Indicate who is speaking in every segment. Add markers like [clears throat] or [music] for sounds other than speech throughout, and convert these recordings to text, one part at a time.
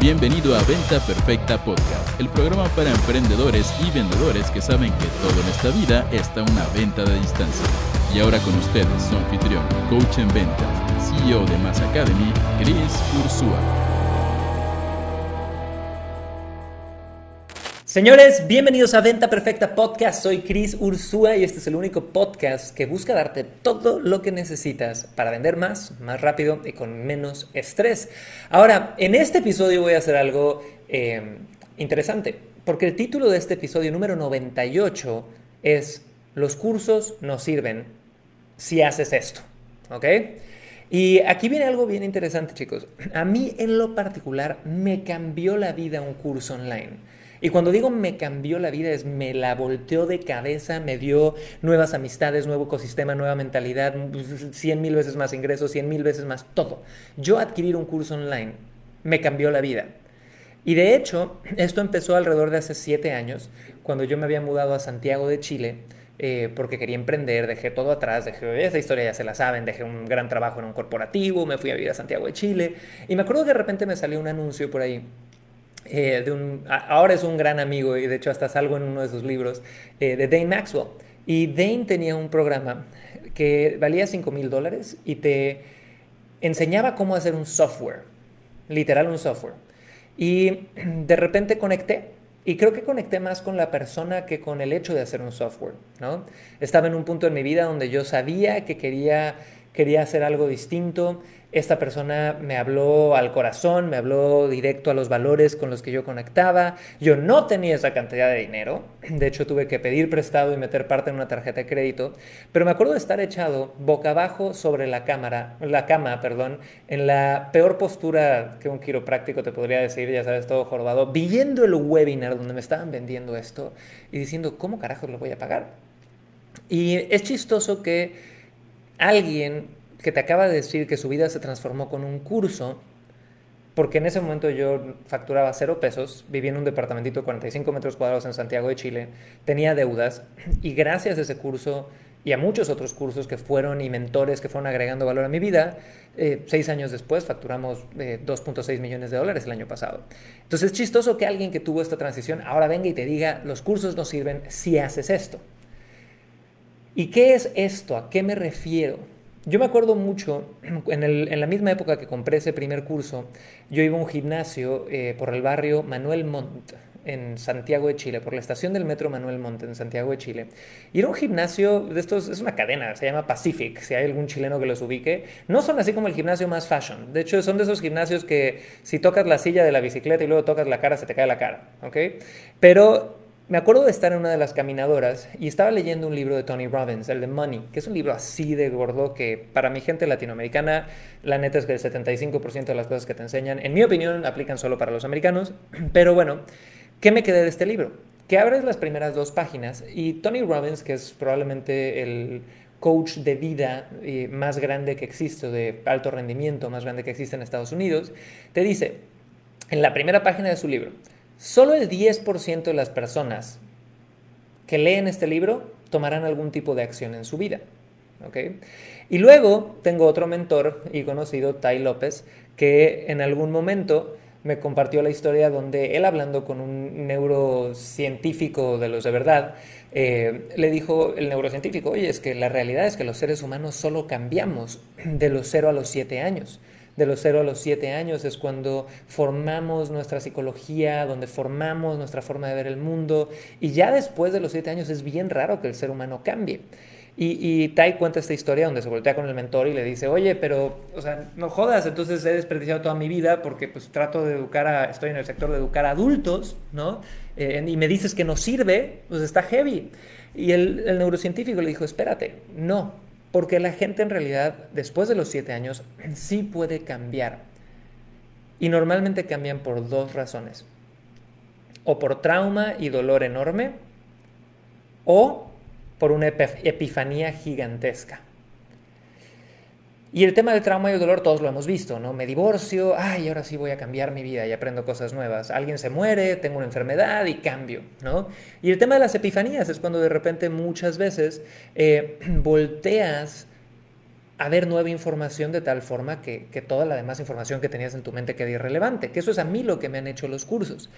Speaker 1: Bienvenido a Venta Perfecta Podcast, el programa para emprendedores y vendedores que saben que todo en esta vida está una venta de distancia. Y ahora con ustedes, su anfitrión, coach en ventas, CEO de Mass Academy, Chris Ursúa.
Speaker 2: Señores, bienvenidos a Venta Perfecta Podcast. Soy Chris Ursúa y este es el único podcast que busca darte todo lo que necesitas para vender más, más rápido y con menos estrés. Ahora, en este episodio voy a hacer algo eh, interesante, porque el título de este episodio número 98 es Los cursos no sirven si haces esto. ¿Ok? Y aquí viene algo bien interesante, chicos. A mí en lo particular me cambió la vida un curso online. Y cuando digo me cambió la vida es me la volteó de cabeza, me dio nuevas amistades, nuevo ecosistema, nueva mentalidad, 100 mil veces más ingresos, 100 mil veces más todo. Yo adquirir un curso online me cambió la vida. Y de hecho, esto empezó alrededor de hace siete años, cuando yo me había mudado a Santiago de Chile, eh, porque quería emprender, dejé todo atrás, dejé, esa historia ya se la saben, dejé un gran trabajo en un corporativo, me fui a vivir a Santiago de Chile, y me acuerdo que de repente me salió un anuncio por ahí eh, de un, ahora es un gran amigo y de hecho hasta salgo en uno de sus libros, eh, de Dane Maxwell. Y Dane tenía un programa que valía 5 mil dólares y te enseñaba cómo hacer un software, literal un software. Y [clears throat] de repente conecté y creo que conecté más con la persona que con el hecho de hacer un software, ¿no? Estaba en un punto en mi vida donde yo sabía que quería, quería hacer algo distinto, esta persona me habló al corazón, me habló directo a los valores con los que yo conectaba. Yo no tenía esa cantidad de dinero. De hecho, tuve que pedir prestado y meter parte en una tarjeta de crédito. Pero me acuerdo de estar echado boca abajo sobre la cámara, la cama, perdón, en la peor postura que un quiropráctico te podría decir, ya sabes, todo jorobado, viendo el webinar donde me estaban vendiendo esto y diciendo, ¿cómo carajos lo voy a pagar? Y es chistoso que alguien que te acaba de decir que su vida se transformó con un curso, porque en ese momento yo facturaba cero pesos, vivía en un departamentito de 45 metros cuadrados en Santiago de Chile, tenía deudas y gracias a ese curso y a muchos otros cursos que fueron y mentores que fueron agregando valor a mi vida, eh, seis años después facturamos 2.6 eh, millones de dólares el año pasado. Entonces es chistoso que alguien que tuvo esta transición ahora venga y te diga, los cursos no sirven si haces esto. ¿Y qué es esto? ¿A qué me refiero? Yo me acuerdo mucho, [clears throat] en, la misma época que compré ese primer curso, yo iba a un gimnasio eh, por el barrio Manuel Montt, en Santiago de Chile, por la estación del metro Manuel Montt, en Santiago de Chile. Y era un gimnasio de estos, es una cadena, se llama Pacific, si hay algún chileno que los ubique. No son así como el gimnasio más fashion. De hecho, son de esos gimnasios que si tocas la silla de la bicicleta y luego tocas la cara, se te cae la cara, ¿ok? Pero me acuerdo de estar en una de las caminadoras y estaba leyendo un libro de Tony Robbins, el de Money, que es un libro así de gordo que para mi gente latinoamericana, la neta es que el 75% de las cosas que te enseñan, en mi opinión, aplican solo para los americanos. [clears throat] Pero bueno, ¿qué me quedé de este libro? Que abres las primeras dos páginas y Tony Robbins, que es probablemente el coach de vida eh, más grande que existe, de alto rendimiento más grande que existe en Estados Unidos, te dice, en la primera página de su libro, Solo el 10% de las personas que leen este libro tomarán algún tipo de acción en su vida. Y luego tengo otro mentor y conocido, Tai López, que en algún momento me compartió la historia donde él hablando con un neurocientífico de los de verdad, eh, le dijo el neurocientífico, oye, es que la realidad es que los seres humanos solo cambiamos de los 0 a los 7 años de los 0 a los 7 años es cuando formamos nuestra psicología, donde formamos nuestra forma de ver el mundo y ya después de los 7 años es bien raro que el ser humano cambie. Y, Tai cuenta esta historia donde se voltea con el mentor y le dice, oye, pero, o sea, no jodas, entonces he desperdiciado toda mi vida porque pues trato de educar a, estoy en el sector de educar a adultos, ¿no? Eh, y me dices que no sirve, pues está heavy. Y el, el neurocientífico le dijo, espérate, no, porque la gente en realidad, después de los siete años, sí puede cambiar. Y normalmente cambian por dos razones. O por trauma y dolor enorme, o por una epifanía gigantesca. Y el tema del trauma y el dolor todos lo hemos visto, ¿no? Me divorcio, ay, ahora sí voy a cambiar mi vida y aprendo cosas nuevas. Alguien se muere, tengo una enfermedad y cambio, ¿no? Y el tema de las epifanías es cuando de repente muchas veces eh, [clears throat] volteas a ver nueva información de tal forma que, que, toda la demás información que tenías en tu mente quede irrelevante, que eso es a mí lo que me han hecho los cursos.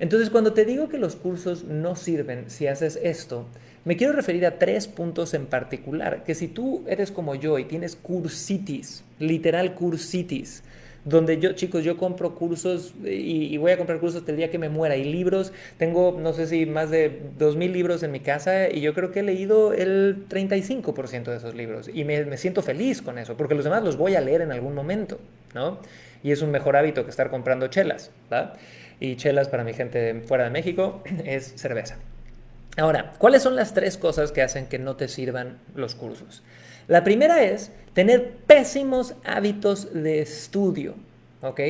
Speaker 2: Entonces, cuando te digo que los cursos no sirven si haces esto, me quiero referir a tres puntos en particular, que si tú eres como yo y tienes cursitis, literal cursitis, donde yo, chicos, yo compro cursos y, voy a comprar cursos hasta el día que me muera. Y libros, tengo, no sé si más de 2.000 libros en mi casa y yo creo que he leído el 35% de esos libros. Y me, me, siento feliz con eso, porque los demás los voy a leer en algún momento, ¿no? Y es un mejor hábito que estar comprando chelas, ¿va? Y chelas para mi gente fuera de México [clears throat] es cerveza. Ahora, ¿cuáles son las tres cosas que hacen que no te sirvan los cursos? La primera es tener pésimos hábitos de estudio, ¿ok?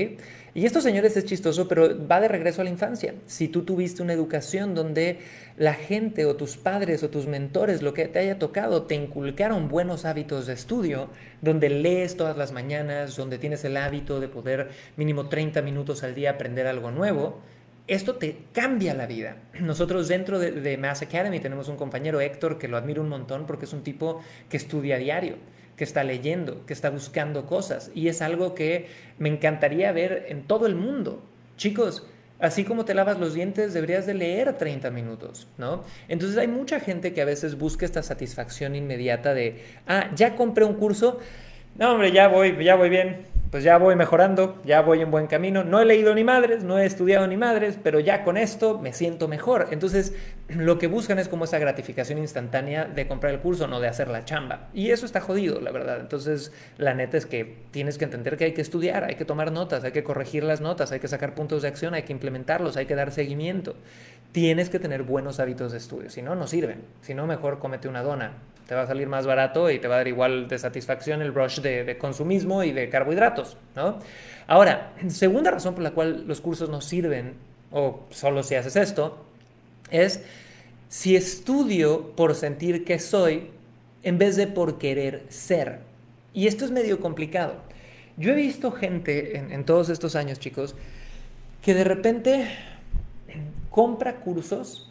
Speaker 2: Y esto, señores, es chistoso, pero va de regreso a la infancia. Si tú tuviste una educación donde la gente o tus padres o tus mentores, lo que te haya tocado, te inculcaron buenos hábitos de estudio, donde lees todas las mañanas, donde tienes el hábito de poder mínimo 30 minutos al día aprender algo nuevo, esto te cambia la vida. Nosotros dentro de, Mass Academy tenemos un compañero, Héctor, que lo admiro un montón porque es un tipo que estudia a diario, que está leyendo, que está buscando cosas. Y es algo que me encantaría ver en todo el mundo. Chicos, así como te lavas los dientes, deberías de leer 30 minutos, ¿no? Entonces hay mucha gente que a veces busca esta satisfacción inmediata de, ah, ya compré un curso, no, hombre, ya voy, ya voy bien, pues ya voy mejorando, ya voy en buen camino. No he leído ni madres, no he estudiado ni madres, pero ya con esto me siento mejor. Entonces, [clears throat] lo que buscan es como esa gratificación instantánea de comprar el curso, no de hacer la chamba. Y eso está jodido, la verdad. Entonces, la neta es que tienes que entender que hay que estudiar, hay que tomar notas, hay que corregir las notas, hay que sacar puntos de acción, hay que implementarlos, hay que dar seguimiento. Tienes que tener buenos hábitos de estudio, si no, no sirven. Si no, mejor comete una dona te va a salir más barato y te va a dar igual de satisfacción el rush de, consumismo y de carbohidratos, ¿no? Ahora, segunda razón por la cual los cursos no sirven, o solo si haces esto, es si estudio por sentir que soy en vez de por querer ser. Y esto es medio complicado. Yo he visto gente en, en todos estos años, chicos, que de repente compra cursos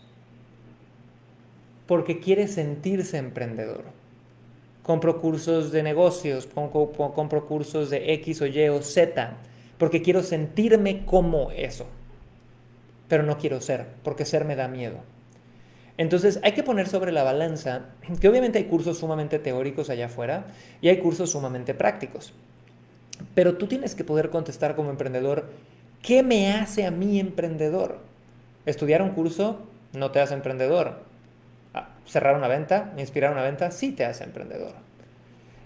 Speaker 2: porque quiere sentirse emprendedor. Compro cursos de negocios, compro cursos de X o Y o Z, porque quiero sentirme como eso. Pero no quiero ser, porque ser me da miedo. Entonces hay que poner sobre la balanza que obviamente hay cursos sumamente teóricos allá afuera y hay cursos sumamente prácticos. Pero tú tienes que poder contestar como emprendedor, ¿qué me hace a mí emprendedor? Estudiar un curso no te hace emprendedor cerrar una venta, inspirar una venta, sí te hace emprendedor.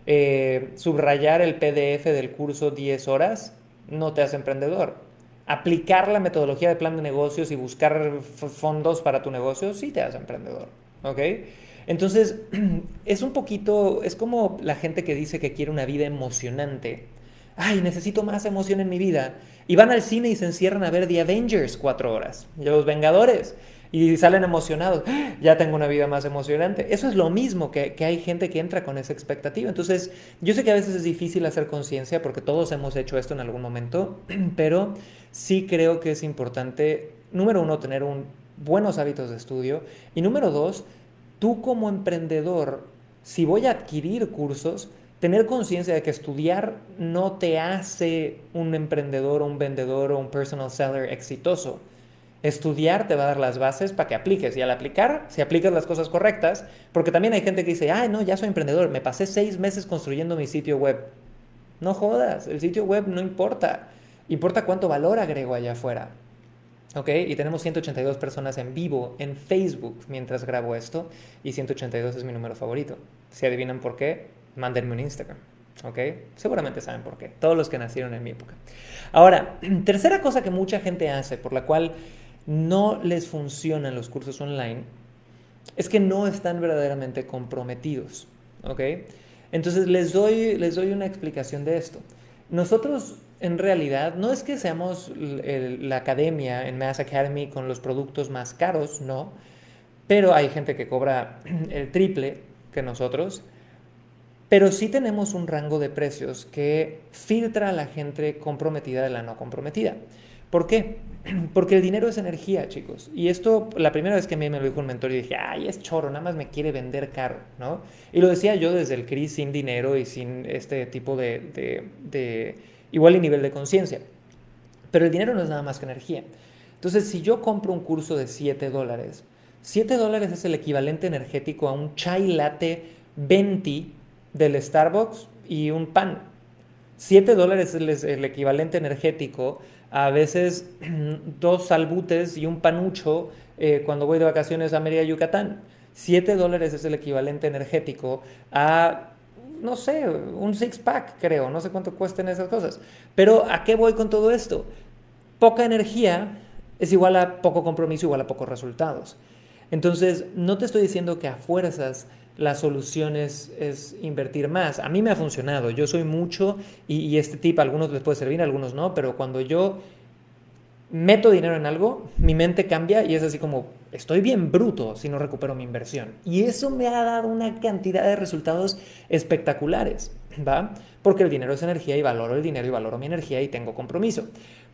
Speaker 2: Eh, subrayar el PDF del curso 10 horas no te hace emprendedor. Aplicar la metodología de plan de negocios y buscar fondos para tu negocio sí te hace emprendedor. ¿Ok? Entonces, [clears throat] es un poquito, es como la gente que dice que quiere una vida emocionante. Ay, necesito más emoción en mi vida. Y van al cine y se encierran a ver The Avengers cuatro horas. Los Vengadores y salen emocionados. Ya tengo una vida más emocionante. Eso es lo mismo que, que hay gente que entra con esa expectativa. Entonces, yo sé que a veces es difícil hacer conciencia porque todos hemos hecho esto en algún momento, [clears throat] pero sí creo que es importante, número uno, tener buenos hábitos de estudio y número dos, tú como emprendedor, si voy a adquirir cursos, tener conciencia de que estudiar no te hace un emprendedor o un vendedor o un personal seller exitoso. Estudiar te va a dar las bases para que apliques y al aplicar, si aplicas las cosas correctas, porque también hay gente que dice, ay, no, ya soy emprendedor, me pasé seis meses construyendo mi sitio web. No jodas, el sitio web no importa, importa cuánto valor agrego allá afuera. ¿Ok? Y tenemos 182 personas en vivo en Facebook mientras grabo esto y 182 es mi número favorito. Si adivinan por qué, mándenme un Instagram. ¿Ok? Seguramente saben por qué. Todos los que nacieron en mi época. Ahora, [clears throat] tercera cosa que mucha gente hace, por la cual no les funcionan los cursos online es que no están verdaderamente comprometidos. ¿Ok? Entonces les doy, les doy una explicación de esto. Nosotros en realidad no es que seamos la academia en Mass Academy con los productos más caros, no, pero hay gente que cobra [clears throat] el triple que nosotros pero sí tenemos un rango de precios que filtra a la gente comprometida de la no comprometida. ¿Por qué? [clears throat] Porque el dinero es energía, chicos. Y esto, la primera vez que a mí me lo dijo un mentor, y dije, ay, es choro, nada más me quiere vender caro, ¿no? Y lo decía yo desde el CRIS sin dinero y sin este tipo de, de igual y nivel de conciencia. Pero el dinero no es nada más que energía. Entonces, si yo compro un curso de 7 dólares, 7 dólares es el equivalente energético a un chai latte 20 del Starbucks y un pan. 7 dólares es el equivalente energético a veces [clears throat] dos salbutes y un panucho eh, cuando voy de vacaciones a Mérida, Yucatán. 7 dólares es el equivalente energético a, no sé, un six-pack, creo. No sé cuánto cuesten esas cosas. Pero ¿a qué voy con todo esto? Poca energía es igual a poco compromiso, igual a pocos resultados. Entonces, no te estoy diciendo que a fuerzas la solución es, invertir más. A mí me ha funcionado, yo soy mucho y, este tip a algunos les puede servir, a algunos no, pero cuando yo meto dinero en algo, mi mente cambia y es así como, estoy bien bruto si no recupero mi inversión. Y eso me ha dado una cantidad de resultados espectaculares, ¿va? Porque el dinero es energía y valoro el dinero y valoro mi energía y tengo compromiso.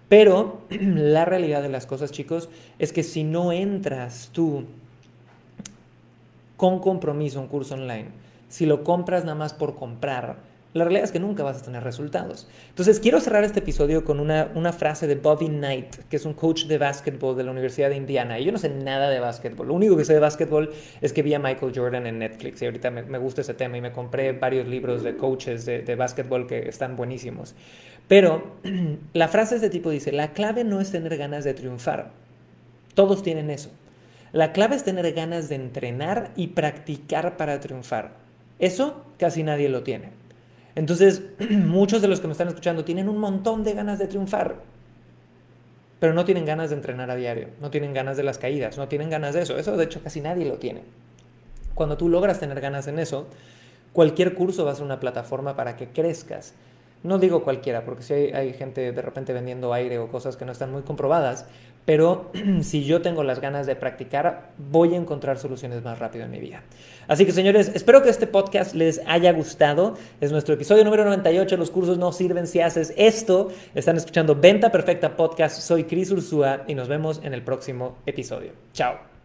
Speaker 2: Pero [clears throat] la realidad de las cosas, chicos, es que si no entras tú con compromiso un curso online, si lo compras nada más por comprar, la realidad es que nunca vas a tener resultados. Entonces, quiero cerrar este episodio con una, una, frase de Bobby Knight, que es un coach de básquetbol de la Universidad de Indiana. Y yo no sé nada de básquetbol. Lo único que sé de básquetbol es que vi a Michael Jordan en Netflix y ahorita me, me gusta ese tema y me compré varios libros de coaches de, de básquetbol que están buenísimos. Pero [clears throat] la frase de este tipo dice, la clave no es tener ganas de triunfar. Todos tienen eso. La clave es tener ganas de entrenar y practicar para triunfar. Eso casi nadie lo tiene. Entonces, [clears throat] muchos de los que me están escuchando tienen un montón de ganas de triunfar, pero no tienen ganas de entrenar a diario, no tienen ganas de las caídas, no tienen ganas de eso. Eso de hecho casi nadie lo tiene. Cuando tú logras tener ganas en eso, cualquier curso va a ser una plataforma para que crezcas. No digo cualquiera, porque si hay, gente de repente vendiendo aire o cosas que no están muy comprobadas, pero [clears throat] si yo tengo las ganas de practicar, voy a encontrar soluciones más rápido en mi vida. Así que señores, espero que este podcast les haya gustado. Es nuestro episodio número 98, los cursos no sirven si haces esto. Están escuchando Venta Perfecta Podcast, soy Cris Ursúa y nos vemos en el próximo episodio. Chao.